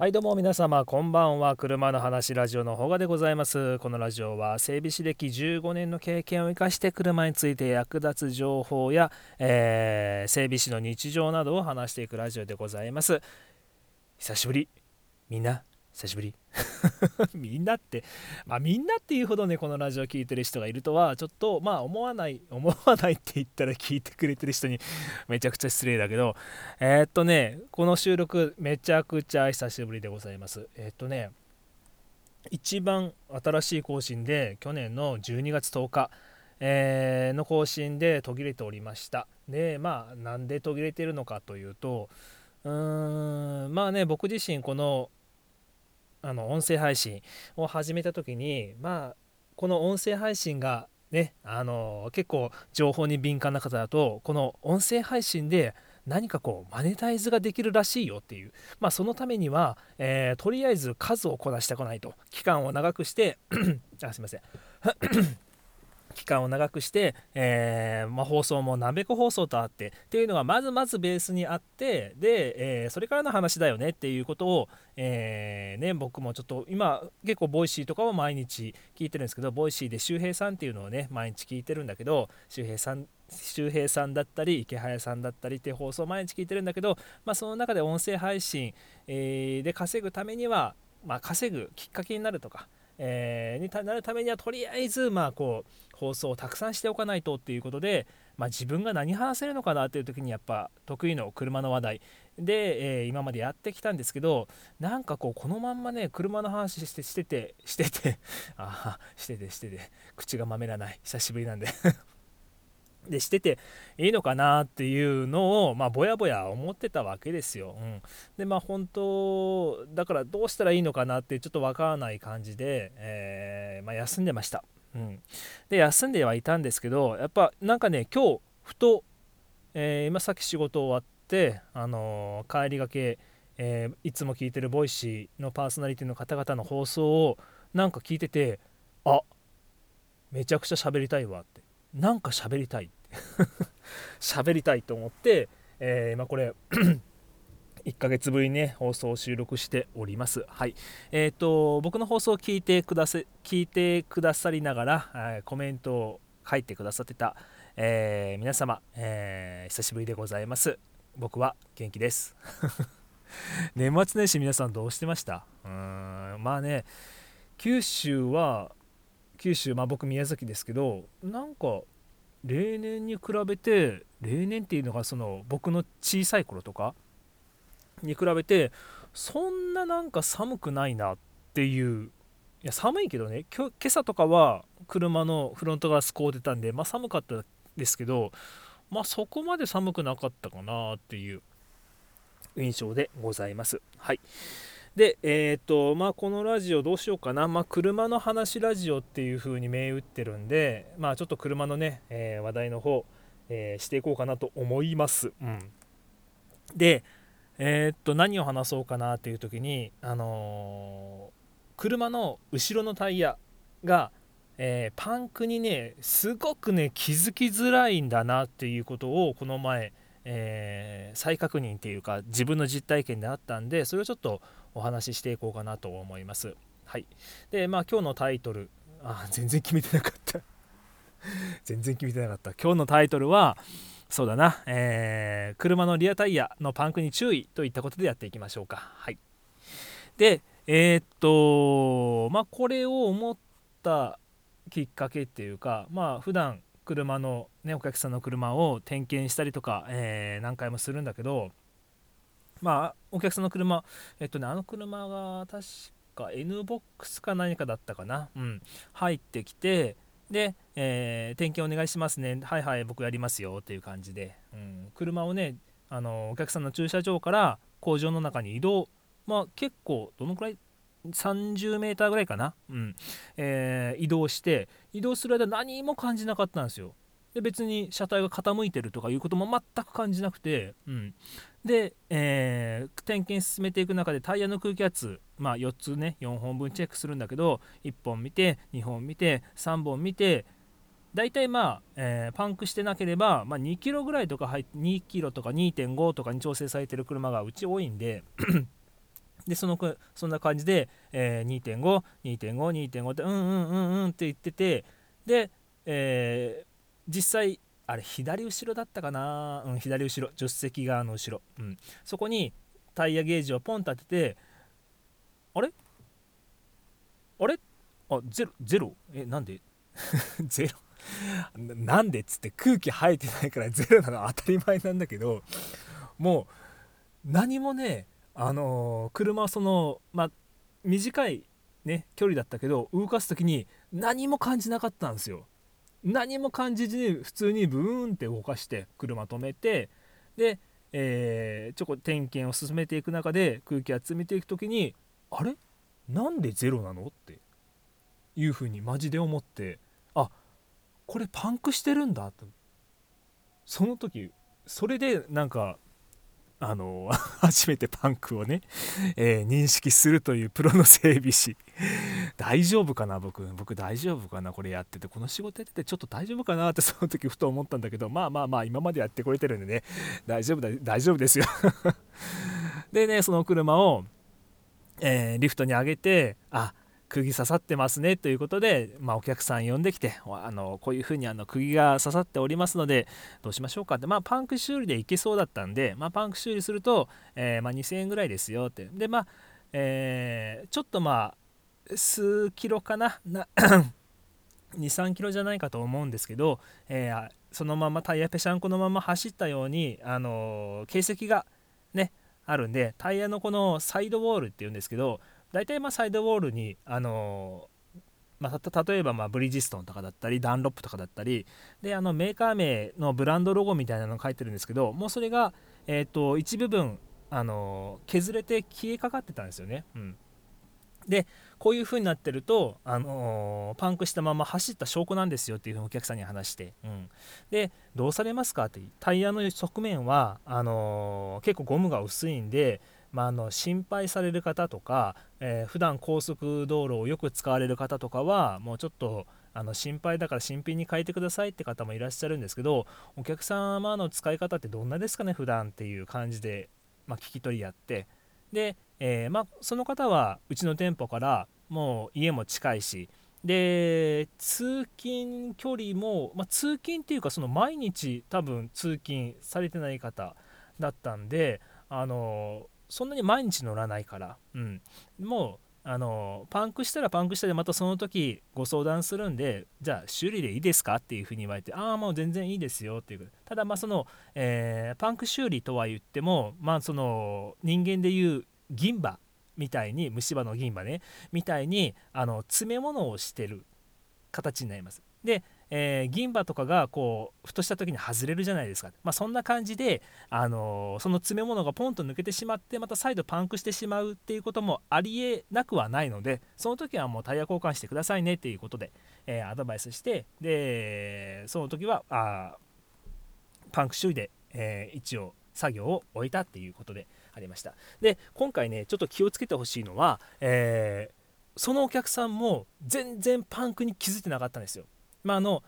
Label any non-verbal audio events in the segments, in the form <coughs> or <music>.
はいどうも皆様こんばんは。車の話ラジオのほがでございます。このラジオは整備士歴15年の経験を生かして車について役立つ情報や、えー、整備士の日常などを話していくラジオでございます。久しぶり。みんな久しぶり。<laughs> みんなってまあみんなっていうほどねこのラジオ聴いてる人がいるとはちょっとまあ思わない思わないって言ったら聞いてくれてる人にめちゃくちゃ失礼だけどえー、っとねこの収録めちゃくちゃ久しぶりでございます。えー、っとね一番新しい更新で去年の12月10日えー、の更新で途切れておりました。でまあなんで途切れてるのかというとうーんまあね僕自身このあの音声配信を始めた時にまあこの音声配信がねあの結構情報に敏感な方だとこの音声配信で何かこうマネタイズができるらしいよっていうまあそのためには、えー、とりあえず数をこなしたくないと。期間を長くして <clears throat> あすいません。期間を長くして、えー、まあ、放送もなべこ放送とあってっていうのがまずまずベースにあってで、えー、それからの話だよねっていうことを、えー、ね、僕もちょっと今結構ボイシーとかは毎日聞いてるんですけどボイシーで周平さんっていうのをね毎日聞いてるんだけど周平さん周平さんだったりイケハヤさんだったりって放送毎日聞いてるんだけど、まあ、その中で音声配信、えで稼ぐためには、まあ、稼ぐきっかけになるとかえー、になるためにはとりあえずまあこう放送をたくさんしておかないとっていうことで、まあ、自分が何話せるのかなっていう時にやっぱ得意の車の話題で、えー、今までやってきたんですけどなんかこうこのまんまね車の話してしてて <laughs> しててああしててしてて口がまめらない。久しぶりなんで。でしてていいのかなっていうのをまあぼやぼや思ってたわけですよ。うん、でまあ本当だからどうしたらいいのかなってちょっとわからない感じで、えー、まあ、休んでました。うん、で休んではいたんですけどやっぱなんかね今日ふと、えー、今さっき仕事終わって、あのー、帰りがけ、えいつも聞いてるボイシーのパーソナリティの方々の放送をなんか聞いててあめちゃくちゃ喋りたいわってなんか喋りたい。<laughs> 喋りたいと思って、えー、今これ <coughs> 1ヶ月ぶりにね放送を収録しております。はい。えっ、ー、と僕の放送を聞いてくださ聞いてくださりながら、コメントを書いてくださってた、えー、皆様、え久しぶりでございます。僕は元気です。<laughs> 年末年始皆さんどうしてました？うーんまあね九州は九州まあ僕宮崎ですけどなんか例年に比べて例年っていうのがその僕の小さい頃とかに比べてそんななんか寒くないなっていういや寒いけどね今朝とかは車のフロントガラス凍ってたんでまあ寒かったですけどまあそこまで寒くなかったかなっていう印象でございます。はい。で、えっ、ー、と、まあ、このラジオどうしようかな。まあ、車の話ラジオっていう風に銘打ってるんで、まあ、ちょっと車のね、えー、話題の方、えー、していこうかなと思います。うん。で、えっと、何を話そうかなっていう時に、あの車の後ろのタイヤが、えパンクにね、すごくね、気づきづらいんだなっていうことを、この前、え再確認っていうか自分の実体験であったんでそれをちょっとお話ししていこうかなと思います。はい。で、まあ今日のタイトル、あ、全然決めてなかった <laughs> 全然決めてなかった。今日のタイトルは、そうだな、えー、車のリアタイヤのパンクに注意といったことでやっていきましょうか。はい。で、えー、っと、まあこれを思ったきっかけっていうか、まあ普段車の、ね、お客さんの車を点検したりとか、えー、何回もするんだけど、まあお客さんの車えっとねあの車が確か N ボックスか何かだったかな？うん。入ってきてで、えー、点検お願いしますね。はいはい僕やりますよっていう感じで、うん、車をねあのお客さんの駐車場から工場の中に移動。まあ結構どのくらい30メーターぐらいかな、うん。えー、移動して移動する間何も感じなかったんですよ。で別に車体が傾いてるとかいうことも全く感じなくて、うん、で、えー、点検進めていく中でタイヤの空気圧、まあ、4つね4本分チェックするんだけど1本見て2本見て3本見て大体まあ、えー、パンクしてなければ、まあ、2キロぐらいとか入2キロとか2.5とかに調整されてる車がうち多いんででそのくそんな感じで、えー、2.52.52.5ってうんうんうんうんって言っててで、えー、実際あれ左後ろだったかな、うん、左後ろ助手席側の後ろ、うん、そこにタイヤゲージをポンと当ててあれ？あれ？あゼロゼロ？えなんで？<laughs> ゼロ？なんでっつって空気生えてないからゼロなの当たり前なんだけどもう何もねあの、車はそのまあ短いね距離だったけど動かす時に何も感じなかったんですよ。何も感じずに普通にブーンって動かして車止めてで、えー、ちょこ点検を進めていく中で空気集めていく時にあれ？なんでゼロなの？っていうふうにマジで思ってあこれパンクしてるんだと。その時それでなんかあの <laughs> 初めてパンクをね、えー、認識するというプロの整備士。大丈夫かな僕。僕大丈夫かなこれやってて。この仕事やっててちょっと大丈夫かなってその時ふと思ったんだけど。まあまあまあ今までやってくれてるんでね。大丈夫だ大丈夫ですよ。<laughs> でねその車を、えー、リフトに上げてあ釘刺さってますねということで、まあ、お客さん呼んできてあのこういうふうにあの釘が刺さっておりますのでどうしましょうかって、まあ、パンク修理でいけそうだったんで、まあ、パンク修理すると、えー、まあ、2000円ぐらいですよって。でまあ、えー、ちょっとまあ数キロかな？な <coughs> 23キロじゃないかと思うんですけど、えー、そのままタイヤぺしゃんこのまま走ったように、あの形跡がねあるんでタイヤのこのサイドウォールっていうんですけど大体まあサイドウォールにあのまあ、例えばまブリヂストンとかだったりダンロップとかだったりであのメーカー名のブランドロゴみたいなのが書いてるんですけどもうそれが、えーと、一部分あの削れて消えかかってたんですよね。うん、でこういう風になってると、あのー、パンクしたまま走った証拠なんですよっていうふうにお客さんに話して、うん、でどうされますかってタイヤの側面はあのー、結構ゴムが薄いんでまあ、あの心配される方とか、えー、普段高速道路をよく使われる方とかはもうちょっとあの心配だから新品に変えてくださいって方もいらっしゃるんですけどお客様の使い方ってどんなですかね普段っていう感じで、まあ、聞き取りやって。で、えー、まあ、その方はうちの店舗からもう家も近いしで通勤距離も、まあ、通勤っていうかその毎日多分通勤されてない方だったんであのそんなに毎日乗らないから、うん、もうあのパンクしたらパンクしたでまたその時ご相談するんでじゃあ修理でいいですかっていうふうに言われてああもう全然いいですよっていう。ただまあその、えー、パンク修理とは言ってもまあその人間でいう銀歯みたいに虫歯の銀歯ねみたいにあの詰め物をしてる形になります。でえー、銀歯とかがこうふとした時に外れるじゃないですか、まあ、そんな感じで、あのー、その詰め物がポンと抜けてしまってまた再度パンクしてしまうっていうこともありえなくはないのでその時はもうタイヤ交換してくださいねっていうことで、えー、アドバイスしてでその時はあパンク修理で、え一応作業を終えたっていうことでありました。で今回ねちょっと気をつけてほしいのは、えそのお客さんも全然パンクに気づいてなかったんですよ。まあ、の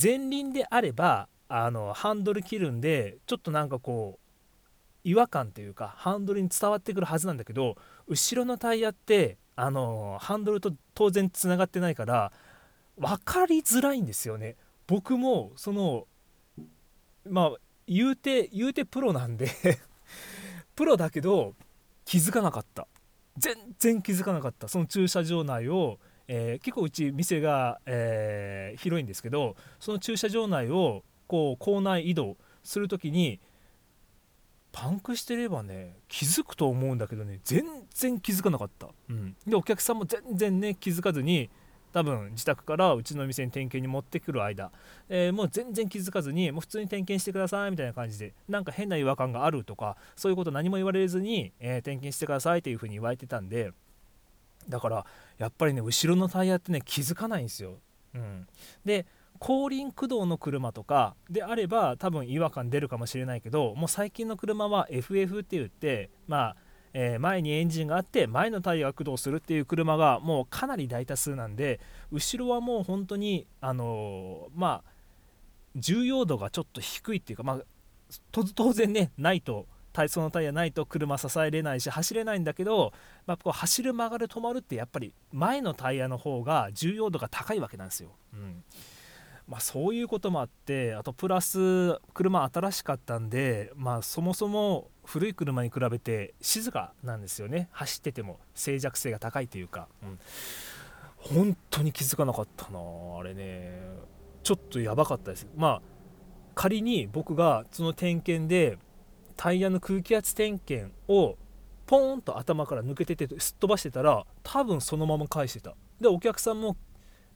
前輪であればあのハンドル切るんでちょっとなんかこう違和感というかハンドルに伝わってくるはずなんだけど後ろのタイヤってあのハンドルと当然つながってないから分かりづらいんですよね。僕もそのまあ言うて言うてプロなんで <laughs> プロだけど気づかなかった全然気づかなかったその駐車場内をえー、結構うち店が、えー、広いんですけどその駐車場内をこう構内移動する時にパンクしてればね気づくと思うんだけどね全然気づかなかった、うん、でお客さんも全然ね気づかずに多分自宅からうちの店に点検に持ってくる間、えー、もう全然気づかずにもう普通に点検してくださいみたいな感じでなんか変な違和感があるとかそういうこと何も言われずに、えー、点検してくださいというふうに言われてたんでだからやっぱりね後ろのタイヤってね気づかないんですよ。うん、で後輪駆動の車とかであれば多分違和感出るかもしれないけどもう最近の車は FF って言ってまあえー、前にエンジンがあって前のタイヤが駆動するっていう車がもうかなり大多数なんで後ろはもう本当にあのー、まあ重要度がちょっと低いっていうかまあ当然ねないとそのタイヤないと車支えれないし走れないんだけど、まあ、こう走る曲がる止まるってやっぱり前のタイヤの方が重要度が高いわけなんですよ。うん。まあ、そういうこともあってあとプラス車新しかったんで、まあ、そもそも古い車に比べて静かなんですよね。走ってても静寂性が高いというか、うん、本当に気づかなかったなあれね。ちょっとやばかったです。まあ仮に僕がその点検でタイヤの空気圧点検をポーンと頭から抜けててすっ飛ばしてたら多分そのまま返してた。でお客さんも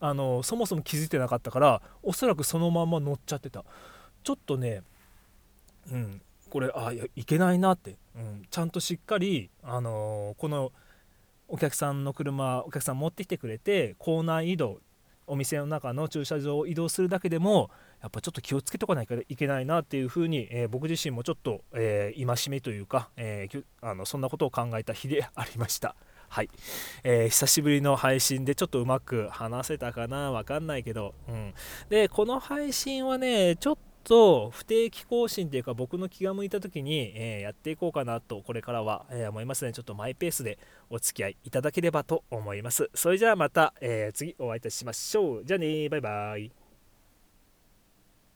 あのそもそも気づいてなかったからおそらくそのまま乗っちゃってた。ちょっとねうんこれあいやいけないなって、うん、ちゃんとしっかり、あのー、このお客さんの車お客さん持ってきてくれてコーナー移動お店の中の駐車場を移動するだけでもやっぱちょっと気をつけとかないといけないなっていうふうに、えー、僕自身もちょっと、えー、戒めというか、えー、あのそんなことを考えた日でありました。はい、えー、久しぶりの配信でちょっとうまく話せたかなわかんないけど、うん、でこの配信はねちょっと不定期更新というか僕の気が向いた時に、えー、やっていこうかなとこれからは、え、思いますのでちょっとマイペースでお付き合いいただければと思います。それじゃあまた、え、次お会いいたしましょう。じゃあねバイバイ。